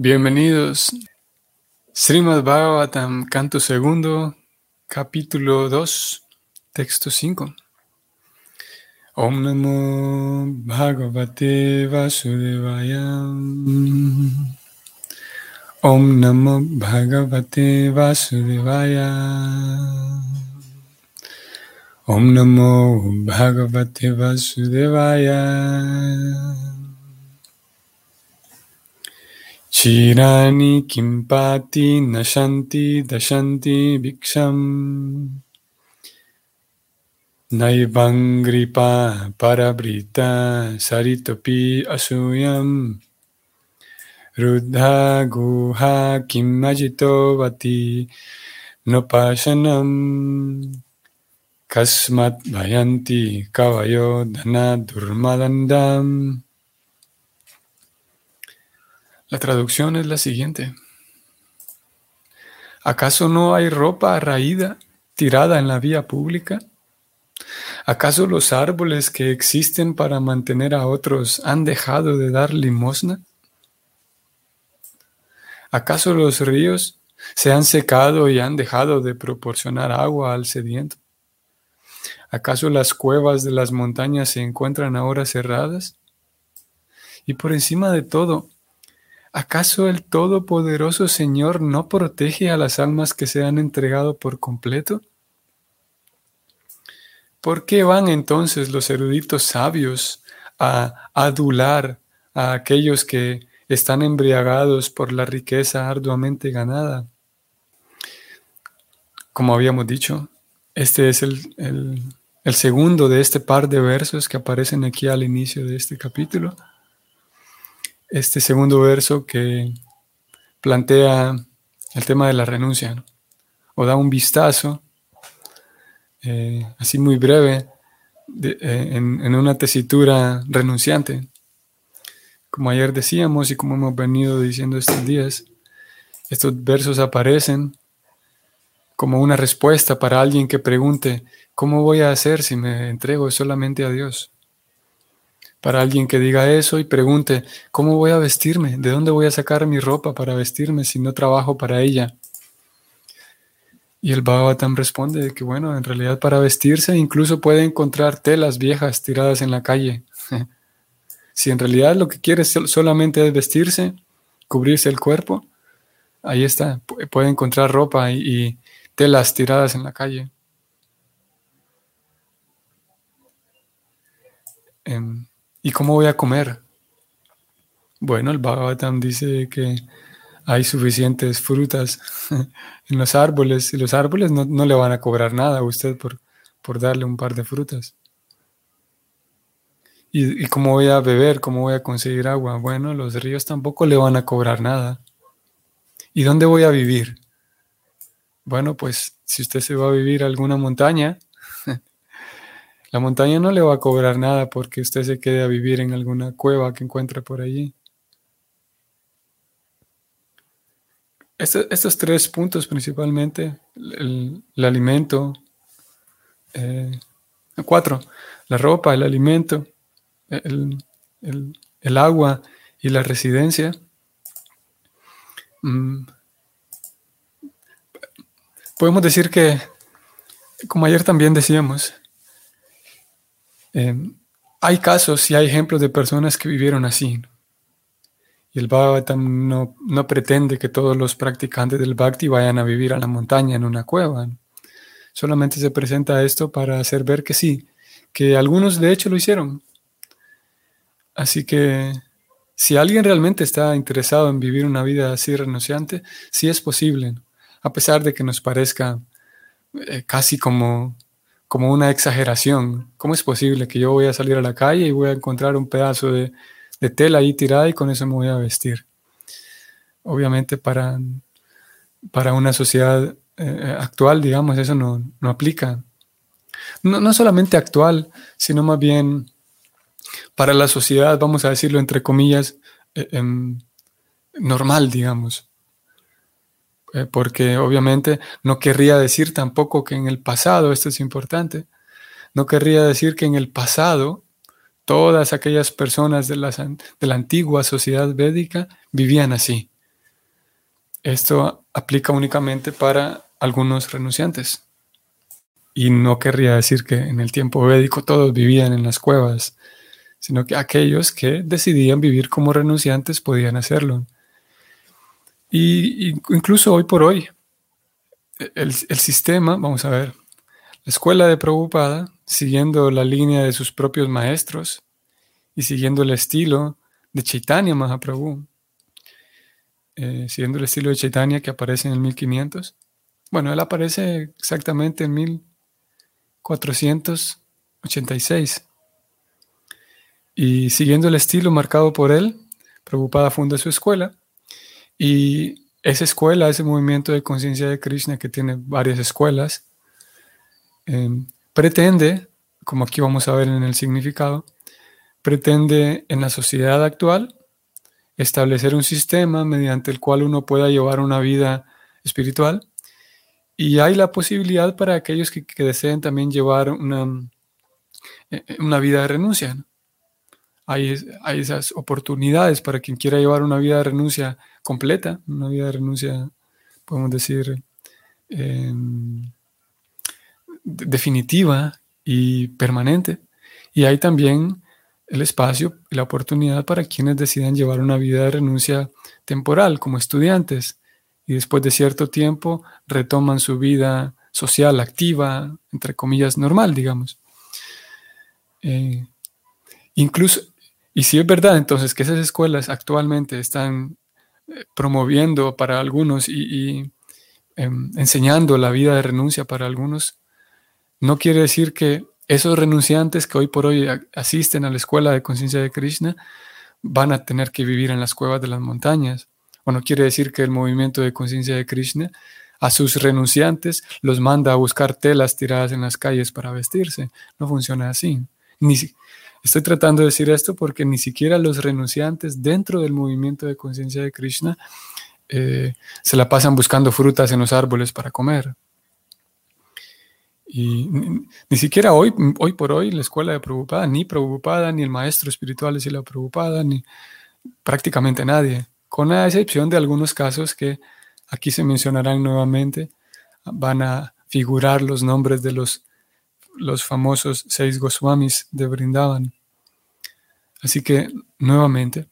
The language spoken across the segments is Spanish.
Bienvenidos. Srimad Bhagavatam, canto segundo, capítulo 2, texto 5. Om Namo Bhagavate Vasudevaya. Om Namo Bhagavate Vasudevaya. Om Namo Bhagavate Vasudevaya. Chirani kimpati nashanti dashanti bhiksham. Naivangripa parabrita saritopi asuyam. Rudha guha kimajito vati nopashanam. Kasmat vayanti kavayo dana durmalandam la traducción es la siguiente. ¿Acaso no hay ropa raída tirada en la vía pública? ¿Acaso los árboles que existen para mantener a otros han dejado de dar limosna? ¿Acaso los ríos se han secado y han dejado de proporcionar agua al sediento? ¿Acaso las cuevas de las montañas se encuentran ahora cerradas? Y por encima de todo, ¿Acaso el Todopoderoso Señor no protege a las almas que se han entregado por completo? ¿Por qué van entonces los eruditos sabios a adular a aquellos que están embriagados por la riqueza arduamente ganada? Como habíamos dicho, este es el, el segundo de este par de versos que aparecen aquí al inicio de este capítulo este segundo verso que plantea el tema de la renuncia, o da un vistazo, eh, así muy breve, eh, en, una tesitura renunciante. Como ayer decíamos y como hemos venido diciendo estos días, estos versos aparecen como una respuesta para alguien que pregunte, ¿cómo voy a hacer si me entrego solamente a Dios? Para alguien que diga eso y pregunte, ¿cómo voy a vestirme? ¿De dónde voy a sacar mi ropa para vestirme si no trabajo para ella? Y el Bhagavatam responde que, bueno, en realidad para vestirse incluso puede encontrar telas viejas tiradas en la calle. si en realidad lo que quiere solamente es vestirse, cubrirse el cuerpo, ahí está, puede encontrar ropa y, telas tiradas en la calle. Em, ¿Y cómo voy a comer? Bueno, el Bhagavatam dice que hay suficientes frutas en los árboles y los árboles no, le van a cobrar nada a usted por, por darle un par de frutas. ¿Y, ¿Y, cómo voy a beber? ¿Cómo voy a conseguir agua? Bueno, los ríos tampoco le van a cobrar nada. ¿Y dónde voy a vivir? Bueno, pues si usted se va a vivir a alguna montaña, la montaña no le va a cobrar nada porque usted se quede a vivir en alguna cueva que encuentre por allí. estos tres puntos principalmente, el, alimento, eh, cuatro, la ropa, el alimento, el, agua y la residencia, mm, podemos decir que, como ayer también decíamos, Em, hay casos y hay ejemplos de personas que vivieron así. Y el Bhagavatam no, no, pretende que todos los practicantes del Bhakti vayan a vivir a la montaña en una cueva. Solamente se presenta esto para hacer ver que sí, que algunos de hecho lo hicieron. Así que si alguien realmente está interesado en vivir una vida así renunciante, sí es posible, a pesar de que nos parezca eh, casi como como una exageración. ¿Cómo es posible que yo voy a salir a la calle y voy a encontrar un pedazo de, tela ahí tirada y con eso me voy a vestir? Obviamente para, para una sociedad eh, actual, digamos, eso no, aplica. No, solamente actual, sino más bien para la sociedad, vamos a decirlo entre comillas, eh, em, normal, digamos. Eh, porque obviamente no querría decir tampoco que en el pasado, esto es importante, no querría decir que en el pasado todas aquellas personas de de la antigua sociedad védica vivían así. esto aplica únicamente para algunos renunciantes. Y no querría decir que en el tiempo védico todos vivían en las cuevas, sino que aquellos que decidían vivir como renunciantes podían hacerlo. Y, incluso hoy por hoy, el, sistema, vamos a ver, la escuela de Prabhupada, siguiendo la línea de sus propios maestros y siguiendo el estilo de Chaitanya Mahaprabhu, eh, siguiendo el estilo de Chaitanya que aparece en el 1500. Bueno, él aparece exactamente en 1486. Y siguiendo el estilo marcado por él, Prabhupada funda su escuela. Y esa escuela, ese movimiento de conciencia de Krishna que tiene varias escuelas, em, pretende, como aquí vamos a ver en el significado, pretende en la sociedad actual establecer un sistema mediante el cual uno pueda llevar una vida espiritual y hay la posibilidad para aquellos que, deseen también llevar una, eh, una vida de renuncia. Hay, hay, esas oportunidades para quien quiera llevar una vida de renuncia completa, una vida de renuncia, podemos decir, em, definitiva y permanente. Y hay también el espacio y la oportunidad para quienes decidan llevar una vida de renuncia temporal como estudiantes y después de cierto tiempo retoman su vida social activa, entre comillas, normal, digamos. Eh, incluso, y si es verdad entonces que esas escuelas actualmente están eh, promoviendo para algunos y, em, enseñando la vida de renuncia para algunos, no quiere decir que esos renunciantes que hoy por hoy asisten a la escuela de conciencia de Krishna van a tener que vivir en las cuevas de las montañas. O no quiere decir que el movimiento de conciencia de Krishna a sus renunciantes los manda a buscar telas tiradas en las calles para vestirse. No funciona así. Ni estoy tratando de decir esto porque ni siquiera los renunciantes dentro del movimiento de conciencia de Krishna eh, se la pasan buscando frutas en los árboles para comer. Y ni, siquiera hoy, hoy por hoy, la escuela de Prabhupada, ni Prabhupada, ni el maestro espiritual de la Prabhupada, ni prácticamente nadie, con la excepción de algunos casos que aquí se mencionarán nuevamente, van a figurar los nombres de los, los famosos seis Goswamis de Brindavan. Así que, nuevamente,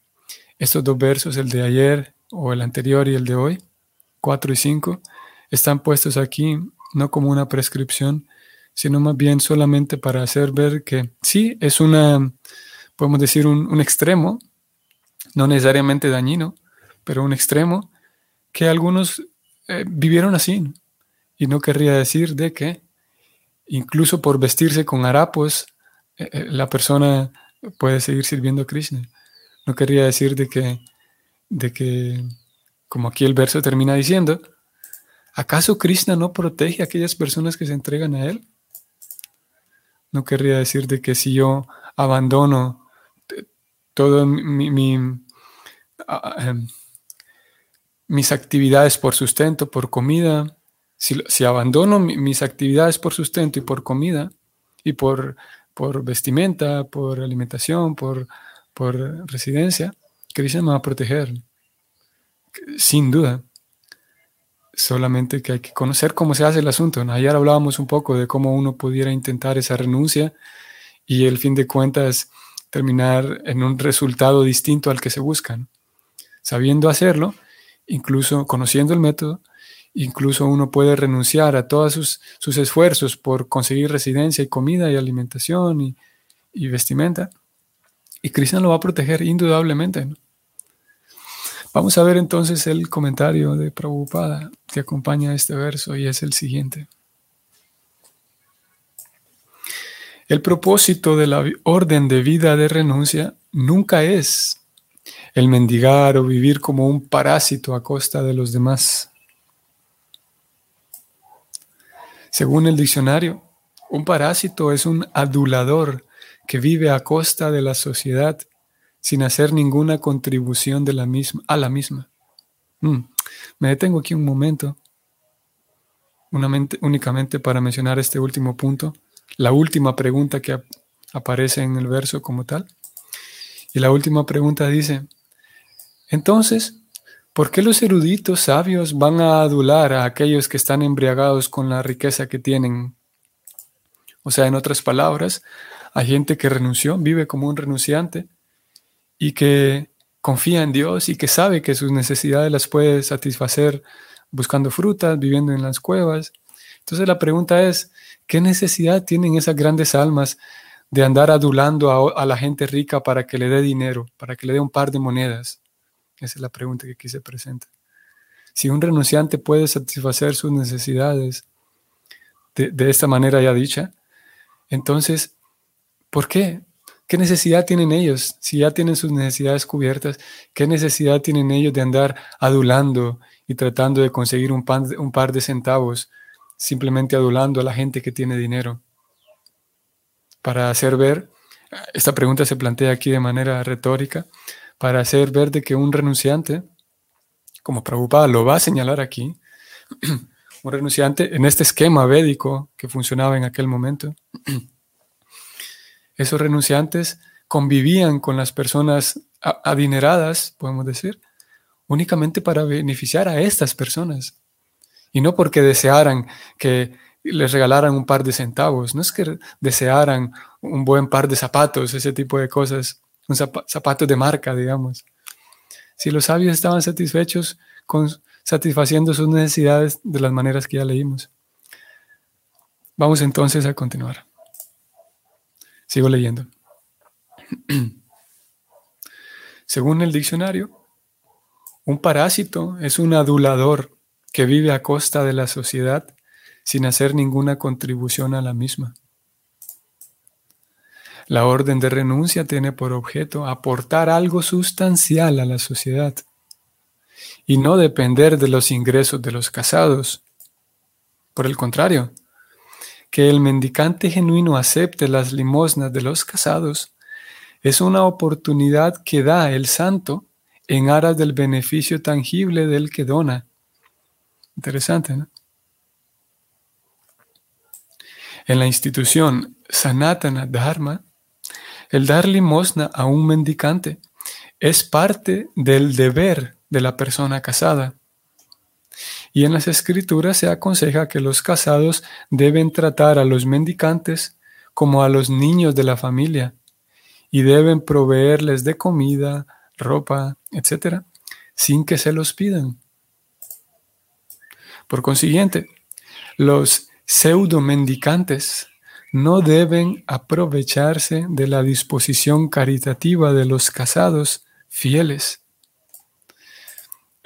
estos dos versos, el de ayer o el anterior y el de hoy, 4 y 5, están puestos aquí no como una prescripción, sino más bien solamente para hacer ver que sí, es una, podemos decir, un, extremo, no necesariamente dañino, pero un extremo que algunos eh, vivieron así. Y no querría decir de que incluso por vestirse con harapos, eh, eh, la persona puede seguir sirviendo a Krishna. No querría decir de que, de que, como aquí el verso termina diciendo, ¿Acaso Krishna no protege a aquellas personas que se entregan a Él? No querría decir de que si yo abandono todo em, mis actividades por sustento, por comida, si, abandono mis actividades por sustento y por comida y por, por vestimenta, por alimentación, por, por residencia, Krishna me va a proteger, sin duda. Solamente que hay que conocer cómo se hace el asunto. Ayer hablábamos un poco de cómo uno pudiera intentar esa renuncia y el fin de cuentas terminar en un resultado distinto al que se busca. Sabiendo hacerlo, incluso conociendo el método, incluso uno puede renunciar a todos sus, esfuerzos por conseguir residencia y comida y alimentación y, vestimenta. Y Cristo lo va a proteger indudablemente. Vamos a ver entonces el comentario de Prabhupada que acompaña este verso y es el siguiente. El propósito de la orden de vida de renuncia nunca es el mendigar o vivir como un parásito a costa de los demás. Según el diccionario, un parásito es un adulador que vive a costa de la sociedad sin hacer ninguna contribución de la misma, a la misma. Mm. Me detengo aquí un momento, únicamente para mencionar este último punto, la última pregunta que aparece en el verso como tal. Y la última pregunta dice, entonces, ¿Por qué los eruditos sabios van a adular a aquellos que están embriagados con la riqueza que tienen? O sea, en otras palabras, hay gente que renunció, vive como un renunciante y que confía en Dios y que sabe que sus necesidades las puede satisfacer buscando frutas, viviendo en las cuevas. Entonces la pregunta es, ¿qué necesidad tienen esas grandes almas de andar adulando a, la gente rica para que le dé dinero, para que le dé un par de monedas? Esa es la pregunta que aquí se presenta. Si un renunciante puede satisfacer sus necesidades de, de esta manera ya dicha, entonces, ¿por qué? ¿Qué necesidad tienen ellos? Si ya tienen sus necesidades cubiertas, ¿qué necesidad tienen ellos de andar adulando y tratando de conseguir un, un par de centavos, simplemente adulando a la gente que tiene dinero? Para hacer ver, esta pregunta se plantea aquí de manera retórica, para hacer ver de que un renunciante, como Prabhupada lo va a señalar aquí, un renunciante en este esquema védico que funcionaba en aquel momento, esos renunciantes convivían con las personas adineradas, podemos decir, únicamente para beneficiar a estas personas. Y no porque desearan que les regalaran un par de centavos, no es que desearan un buen par de zapatos, ese tipo de cosas, un zapato de marca, digamos. Si los sabios estaban satisfechos con satisfaciendo sus necesidades de las maneras que ya leímos. Vamos entonces a continuar. Sigo leyendo. Según el diccionario, un parásito es un adulador que vive a costa de la sociedad sin hacer ninguna contribución a la misma. La orden de renuncia tiene por objeto aportar algo sustancial a la sociedad y no depender de los ingresos de los casados. Por el contrario, que el mendicante genuino acepte las limosnas de los casados es una oportunidad que da el santo en aras del beneficio tangible del que dona. Interesante, ¿no? En la institución Sanatana Dharma, el dar limosna a un mendicante es parte del deber de la persona casada. Y en las escrituras se aconseja que los casados deben tratar a los mendicantes como a los niños de la familia y deben proveerles de comida, ropa, etc., sin que se los pidan. Por consiguiente, los pseudo mendicantes no deben aprovecharse de la disposición caritativa de los casados fieles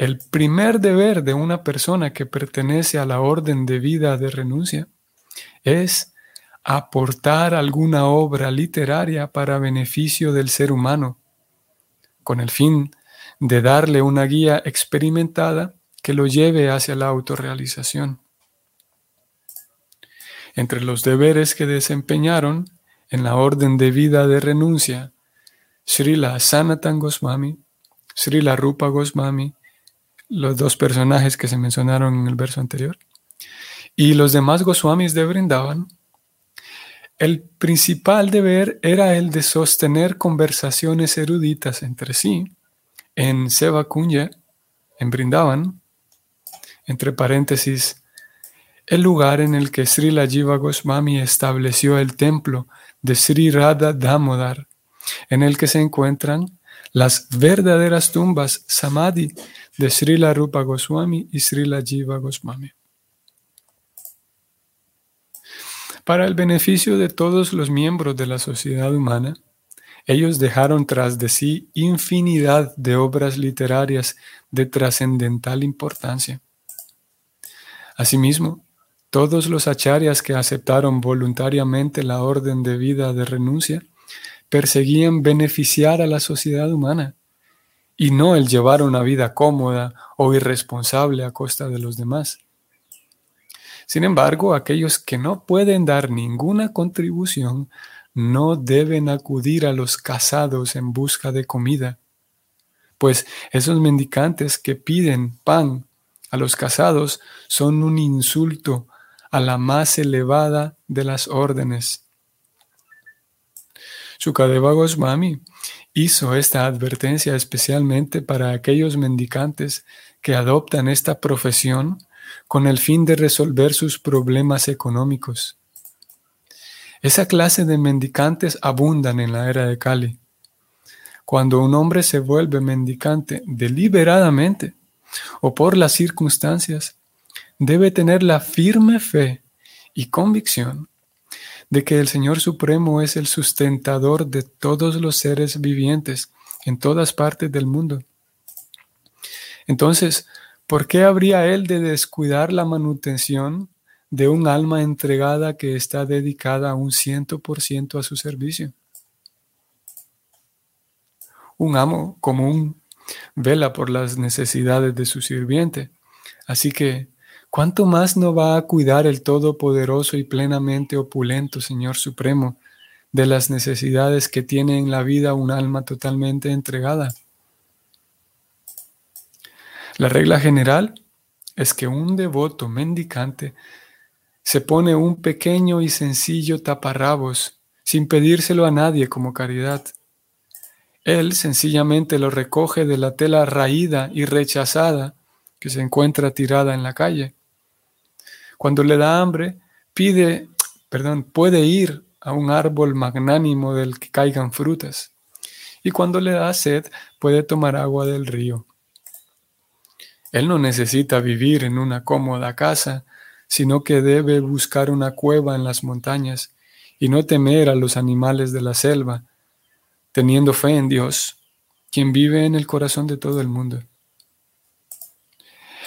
el primer deber de una persona que pertenece a la orden de vida de renuncia es aportar alguna obra literaria para beneficio del ser humano, con el fin de darle una guía experimentada que lo lleve hacia la autorrealización. Entre los deberes que desempeñaron en la orden de vida de renuncia, Srila Sanatan Goswami, Srila Rupa Goswami los dos personajes que se mencionaron en el verso anterior. Y los demás Goswamis de Brindavan, el principal deber era el de sostener conversaciones eruditas entre sí en Seva Kunya, en Brindavan, entre paréntesis, el lugar en el que Sri Jiva Goswami estableció el templo de Sri Radha Damodar, en el que se encuentran las verdaderas tumbas Samadhi de Srila Rupa Goswami y Srila Jiva Goswami. Para el beneficio de todos los miembros de la sociedad humana, ellos dejaron tras de sí infinidad de obras literarias de trascendental importancia. Asimismo, todos los acharyas que aceptaron voluntariamente la orden de vida de renuncia perseguían beneficiar a la sociedad humana y no el llevar una vida cómoda o irresponsable a costa de los demás. Sin embargo, aquellos que no pueden dar ninguna contribución no deben acudir a los casados en busca de comida, pues esos mendicantes que piden pan a los casados son un insulto a la más elevada de las órdenes. Sukadeva Goswami hizo esta advertencia especialmente para aquellos mendicantes que adoptan esta profesión con el fin de resolver sus problemas económicos. Esa clase de mendicantes abundan en la era de Kali. Cuando un hombre se vuelve mendicante deliberadamente o por las circunstancias, debe tener la firme fe y convicción de que el Señor Supremo es el sustentador de todos los seres vivientes en todas partes del mundo. Entonces, ¿por qué habría él de descuidar la manutención de un alma entregada que está dedicada un ciento por ciento a su servicio? Un amo común vela por las necesidades de su sirviente, así que ¿cuánto más no va a cuidar el Todopoderoso y plenamente opulento Señor Supremo de las necesidades que tiene en la vida un alma totalmente entregada? La regla general es que un devoto mendicante se pone un pequeño y sencillo taparrabos sin pedírselo a nadie como caridad. Él sencillamente lo recoge de la tela raída y rechazada que se encuentra tirada en la calle. Cuando le da hambre, pide, perdón, puede ir a un árbol magnánimo del que caigan frutas. Y cuando le da sed, puede tomar agua del río. Él no necesita vivir en una cómoda casa, sino que debe buscar una cueva en las montañas y no temer a los animales de la selva, teniendo fe en Dios, quien vive en el corazón de todo el mundo.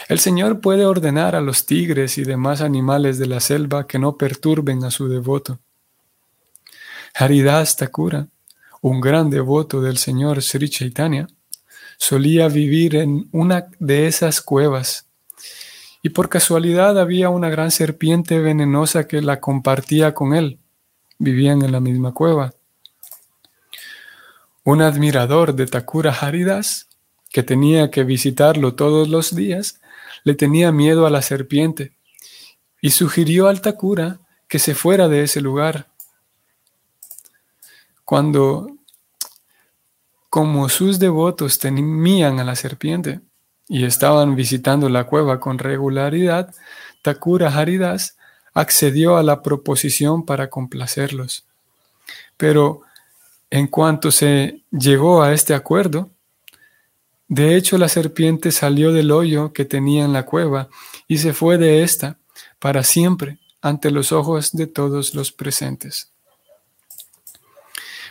El Señor puede ordenar a los tigres y demás animales de la selva que no perturben a su devoto. Haridas Thakura, un gran devoto del Señor Sri Chaitanya, solía vivir en una de esas cuevas y por casualidad había una gran serpiente venenosa que la compartía con él. Vivían en la misma cueva. Un admirador de Takura Haridas, que tenía que visitarlo todos los días, le tenía miedo a la serpiente y sugirió al Takura que se fuera de ese lugar. Cuando, como sus devotos temían a la serpiente y estaban visitando la cueva con regularidad, Takura Haridas accedió a la proposición para complacerlos. Pero en cuanto se llegó a este acuerdo, de hecho, la serpiente salió del hoyo que tenía en la cueva y se fue de ésta para siempre ante los ojos de todos los presentes.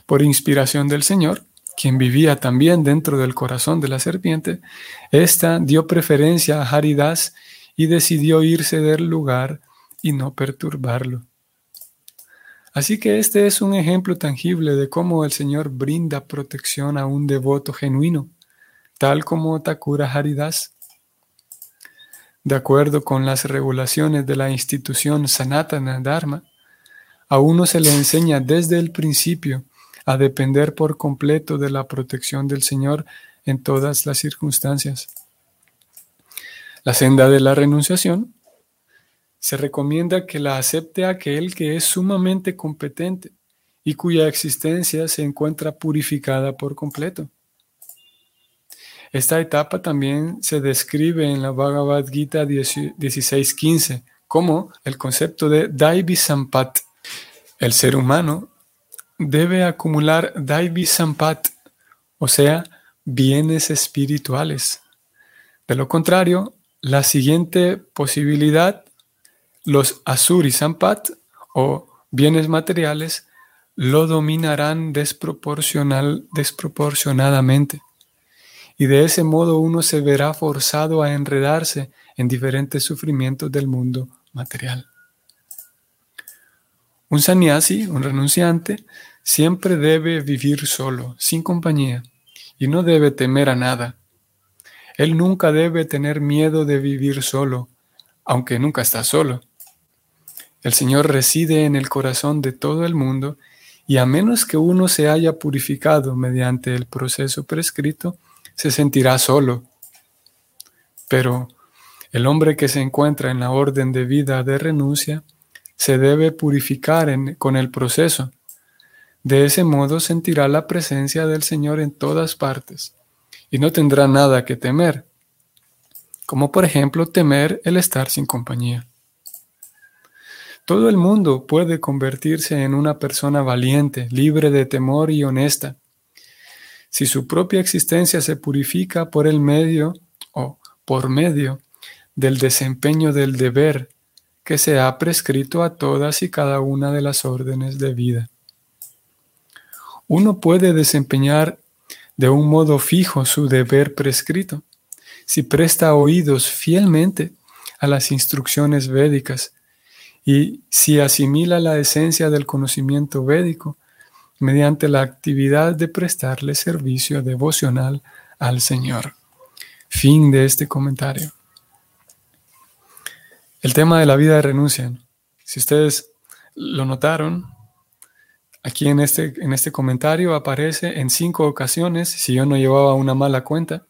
Por inspiración del Señor, quien vivía también dentro del corazón de la serpiente, ésta dio preferencia a Haridas y decidió irse del lugar y no perturbarlo. Así que este es un ejemplo tangible de cómo el Señor brinda protección a un devoto genuino tal como Takura Haridas. De acuerdo con las regulaciones de la institución Sanatana Dharma, a uno se le enseña desde el principio a depender por completo de la protección del Señor en todas las circunstancias. La senda de la renunciación se recomienda que la acepte aquel que es sumamente competente y cuya existencia se encuentra purificada por completo. Esta etapa también se describe en la Bhagavad Gita 16.15 como el concepto de Daivi Sampat. El ser humano debe acumular Daivi Sampat, o sea, bienes espirituales. De lo contrario, la siguiente posibilidad, los Asuri Sampat o bienes materiales, lo dominarán desproporcional, desproporcionadamente y de ese modo uno se verá forzado a enredarse en diferentes sufrimientos del mundo material. Un sannyasi, un renunciante, siempre debe vivir solo, sin compañía, y no debe temer a nada. Él nunca debe tener miedo de vivir solo, aunque nunca está solo. El Señor reside en el corazón de todo el mundo y a menos que uno se haya purificado mediante el proceso prescrito, se sentirá solo. Pero el hombre que se encuentra en la orden de vida de renuncia se debe purificar con el proceso. De ese modo sentirá la presencia del Señor en todas partes y no tendrá nada que temer, como por ejemplo temer el estar sin compañía. Todo el mundo puede convertirse en una persona valiente, libre de temor y honesta. Si su propia existencia se purifica por el medio o por medio del desempeño del deber que se ha prescrito a todas y cada una de las órdenes de vida. Uno puede desempeñar de un modo fijo su deber prescrito si presta oídos fielmente a las instrucciones védicas y si asimila la esencia del conocimiento védico mediante la actividad de prestarle servicio devocional al Señor. Fin de este comentario. El tema de la vida de renuncia. Si ustedes lo notaron, aquí en este, en este comentario aparece en cinco ocasiones, si yo no llevaba una mala cuenta,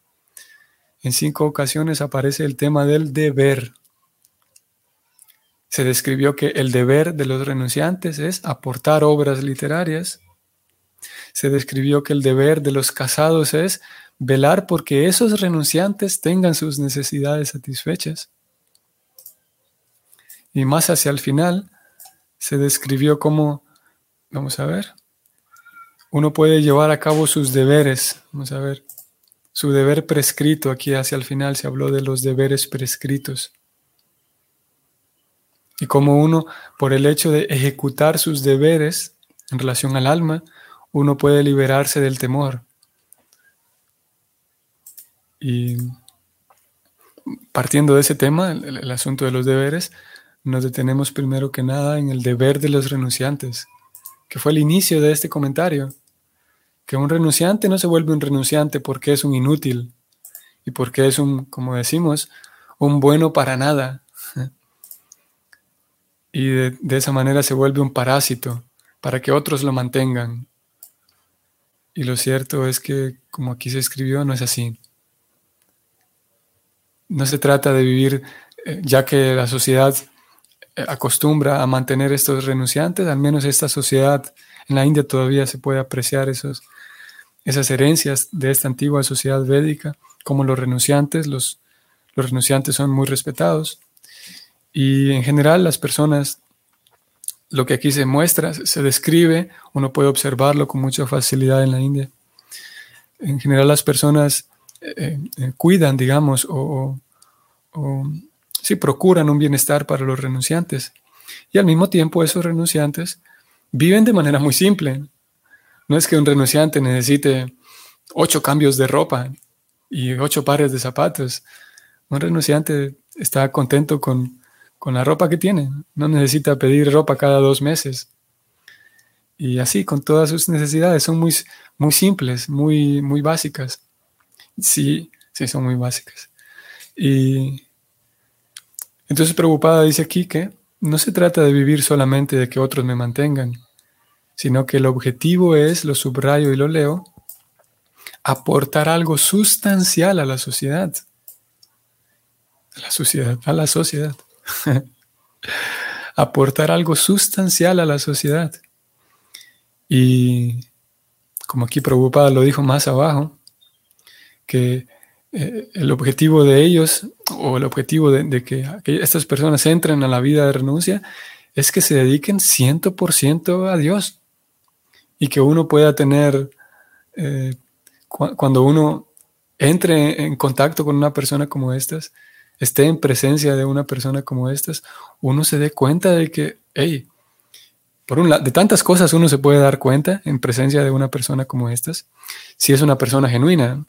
en cinco ocasiones aparece el tema del deber se describió que el deber de los renunciantes es aportar obras literarias. Se describió que el deber de los casados es velar porque esos renunciantes tengan sus necesidades satisfechas. Y más hacia el final se describió cómo, vamos a ver, uno puede llevar a cabo sus deberes, vamos a ver, su deber prescrito, aquí hacia el final se habló de los deberes prescritos y como uno, por el hecho de ejecutar sus deberes en relación al alma, uno puede liberarse del temor. Y partiendo de ese tema, el, asunto de los deberes, nos detenemos primero que nada en el deber de los renunciantes, que fue el inicio de este comentario, que un renunciante no se vuelve un renunciante porque es un inútil y porque es un, como decimos, un bueno para nada, y de, esa manera se vuelve un parásito para que otros lo mantengan. Y lo cierto es que, como aquí se escribió, no es así. No se trata de vivir, eh, ya que la sociedad eh, acostumbra a mantener estos renunciantes, al menos esta sociedad en la India todavía se puede apreciar esos, esas herencias de esta antigua sociedad védica, como los renunciantes, los, los renunciantes son muy respetados. Y en general las personas, lo que aquí se muestra, se describe, uno puede observarlo con mucha facilidad en la India. En general las personas eh, eh, cuidan, digamos, o, o sí, procuran un bienestar para los renunciantes. Y al mismo tiempo esos renunciantes viven de manera muy simple. No es que un renunciante necesite ocho cambios de ropa y ocho pares de zapatos. Un renunciante está contento con con la ropa que tiene. No necesita pedir ropa cada dos meses. Y así, con todas sus necesidades, son muy, muy simples, muy, muy básicas. Sí, sí, son muy básicas. Y entonces preocupada dice aquí que no se trata de vivir solamente de que otros me mantengan, sino que el objetivo es, lo subrayo y lo leo, aportar algo sustancial a la sociedad. A la sociedad, a la sociedad. aportar algo sustancial a la sociedad. Y como aquí Prabhupada lo dijo más abajo, que eh, el objetivo de ellos o el objetivo de, que, estas personas entren a la vida de renuncia es que se dediquen 100% a Dios y que uno pueda tener, eh, cuando uno entre en contacto con una persona como estas, esté en presencia de una persona como estas, uno se dé cuenta de que, hey, por un lado, de tantas cosas uno se puede dar cuenta en presencia de una persona como estas, si es una persona genuina,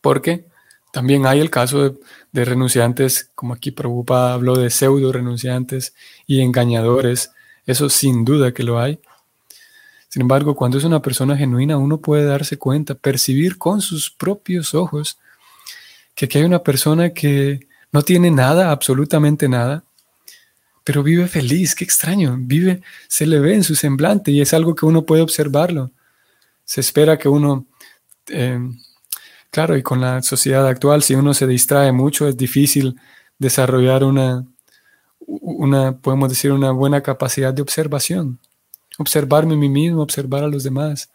porque también hay el caso de, renunciantes, como aquí Prabhupada habló de pseudo renunciantes y engañadores, eso sin duda que lo hay. Sin embargo, cuando es una persona genuina, uno puede darse cuenta, percibir con sus propios ojos que aquí hay una persona que no tiene nada, absolutamente nada, pero vive feliz, qué extraño, vive, se le ve en su semblante y es algo que uno puede observarlo. Se espera que uno, eh, claro, y con la sociedad actual, si uno se distrae mucho, es difícil desarrollar una, una, podemos decir, una buena capacidad de observación. observarme a mí mismo, observar a los demás.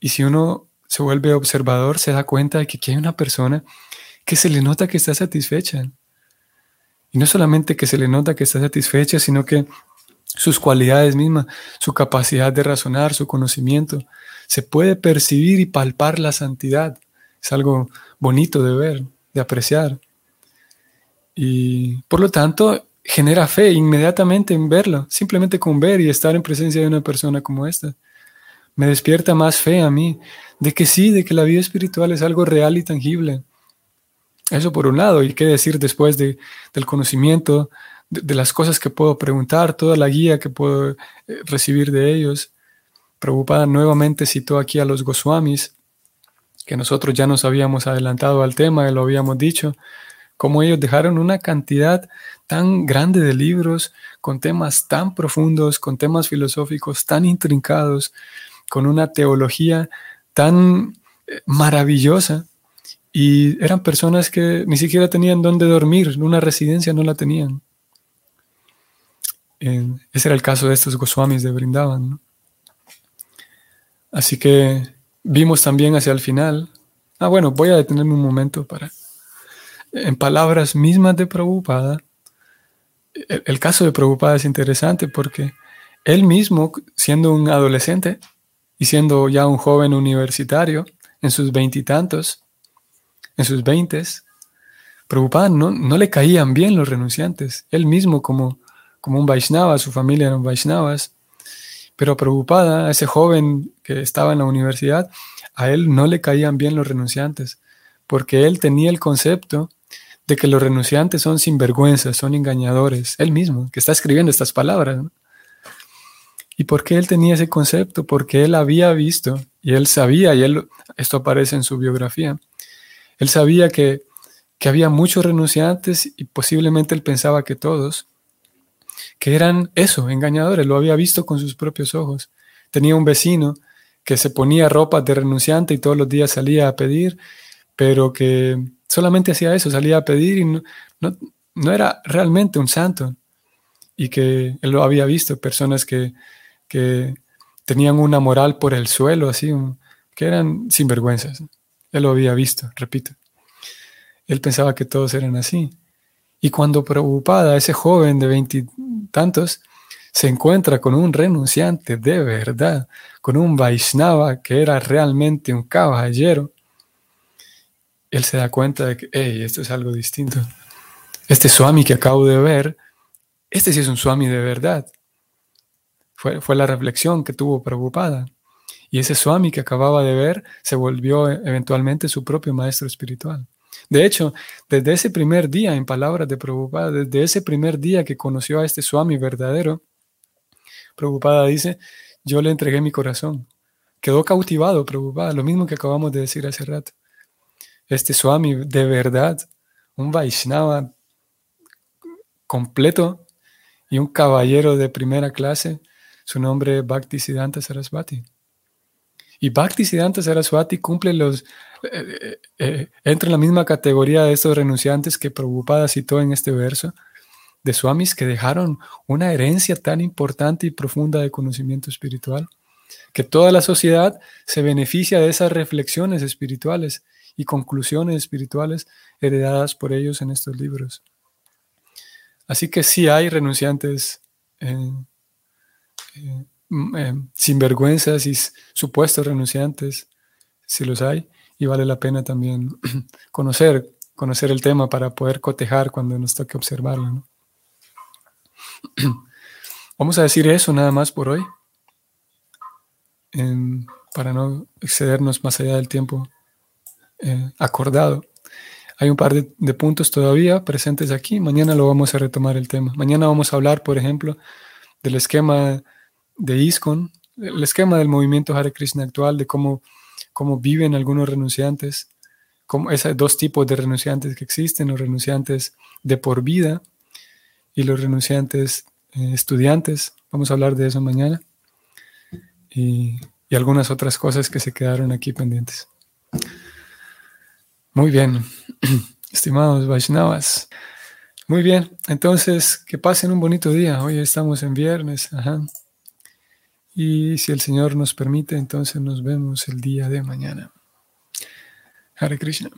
Y si uno se vuelve observador, se da cuenta de que aquí hay una persona que se le nota que está satisfecha. Y no solamente que se le nota que está satisfecha, sino que sus cualidades mismas, su capacidad de razonar, su conocimiento, se puede percibir y palpar la santidad. Es algo bonito de ver, de apreciar. Y por lo tanto, genera fe inmediatamente en verlo, simplemente con ver y estar en presencia de una persona como esta. Me despierta más fe a mí de que sí, de que la vida espiritual es algo real y tangible. Eso por un lado, y qué decir después de, del conocimiento, de, las cosas que puedo preguntar, toda la guía que puedo eh, recibir de ellos. Prabhupada nuevamente citó aquí a los Goswamis, que nosotros ya nos habíamos adelantado al tema, y lo habíamos dicho, cómo ellos dejaron una cantidad tan grande de libros con temas tan profundos, con temas filosóficos tan intrincados, con una teología tan eh, maravillosa. Y eran personas que ni siquiera tenían dónde dormir, una residencia no la tenían. ese era el caso de estos Goswamis de Brindavan. Así que vimos también hacia el final. Ah, bueno, voy a detenerme un momento para en palabras mismas de Prabhupada, el, caso de Prabhupada es interesante porque él mismo, siendo un adolescente y siendo ya un joven universitario, en sus veintitantos, en sus veintes, Prabhupada no, no, le caían bien los renunciantes. Él mismo, como, como un Vaishnava, su familia eran Vaishnavas, pero a Prabhupada, a ese joven que estaba en la universidad, a él no le caían bien los renunciantes, porque él tenía el concepto de que los renunciantes son sinvergüenzas, son engañadores, él mismo, que está escribiendo estas palabras. ¿Y por qué él tenía ese concepto? Porque él había visto, y él sabía, y él, esto aparece en su biografía, él sabía que, que había muchos renunciantes y posiblemente él pensaba que todos, que eran eso, engañadores, lo había visto con sus propios ojos. Tenía un vecino que se ponía ropa de renunciante y todos los días salía a pedir, pero que solamente hacía eso, salía a pedir y no, no, era realmente un santo. Y que él lo había visto, personas que, que tenían una moral por el suelo, así, que eran sinvergüenzas. Él lo había visto, repito. Él pensaba que todos eran así. Y cuando preocupada, ese joven de veintitantos se encuentra con un renunciante de verdad, con un Vaishnava que era realmente un caballero, él se da cuenta de que, hey, esto es algo distinto. Este Swami que acabo de ver, este sí es un Swami de verdad. Fue, fue la reflexión que tuvo preocupada. Y ese Swami que acababa de ver se volvió eventualmente su propio maestro espiritual. De hecho, desde ese primer día, en palabras de Prabhupada, desde ese primer día que conoció a este Swami verdadero, Prabhupada dice, yo le entregué mi corazón. Quedó cautivado Prabhupada, lo mismo que acabamos de decir hace rato este Swami de verdad, un Vaishnava completo y un caballero de primera clase, su nombre es Bhakti Siddhanta Saraswati. Y Bhakti Siddhanta Saraswati cumple los, eh, eh, eh, entra en la misma categoría de estos renunciantes que Prabhupada citó en este verso, de swamis que dejaron una herencia tan importante y profunda de conocimiento espiritual, que toda la sociedad se beneficia de esas reflexiones espirituales y conclusiones espirituales heredadas por ellos en estos libros. Así que sí hay renunciantes eh, eh, eh, sinvergüenzas y supuestos renunciantes, si los hay, y vale la pena también conocer, conocer el tema para poder cotejar cuando nos toque observarlo. Vamos a decir eso nada más por hoy, para no excedernos más allá del tiempo eh, acordado. Hay un par de, puntos todavía presentes aquí. Mañana lo vamos a retomar el tema. Mañana vamos a hablar, por ejemplo, del esquema de ISKCON, el esquema del movimiento Hare Krishna actual, de cómo, cómo viven algunos renunciantes, como esos dos tipos de renunciantes que existen, los renunciantes de por vida y los renunciantes eh, estudiantes. Vamos a hablar de eso mañana. Y, y algunas otras cosas que se quedaron aquí pendientes. Muy bien, estimados Vaishnavas. Muy bien, entonces que pasen un bonito día. Hoy estamos en viernes. Y si el Señor nos permite, entonces nos vemos el día de mañana. Hare Krishna.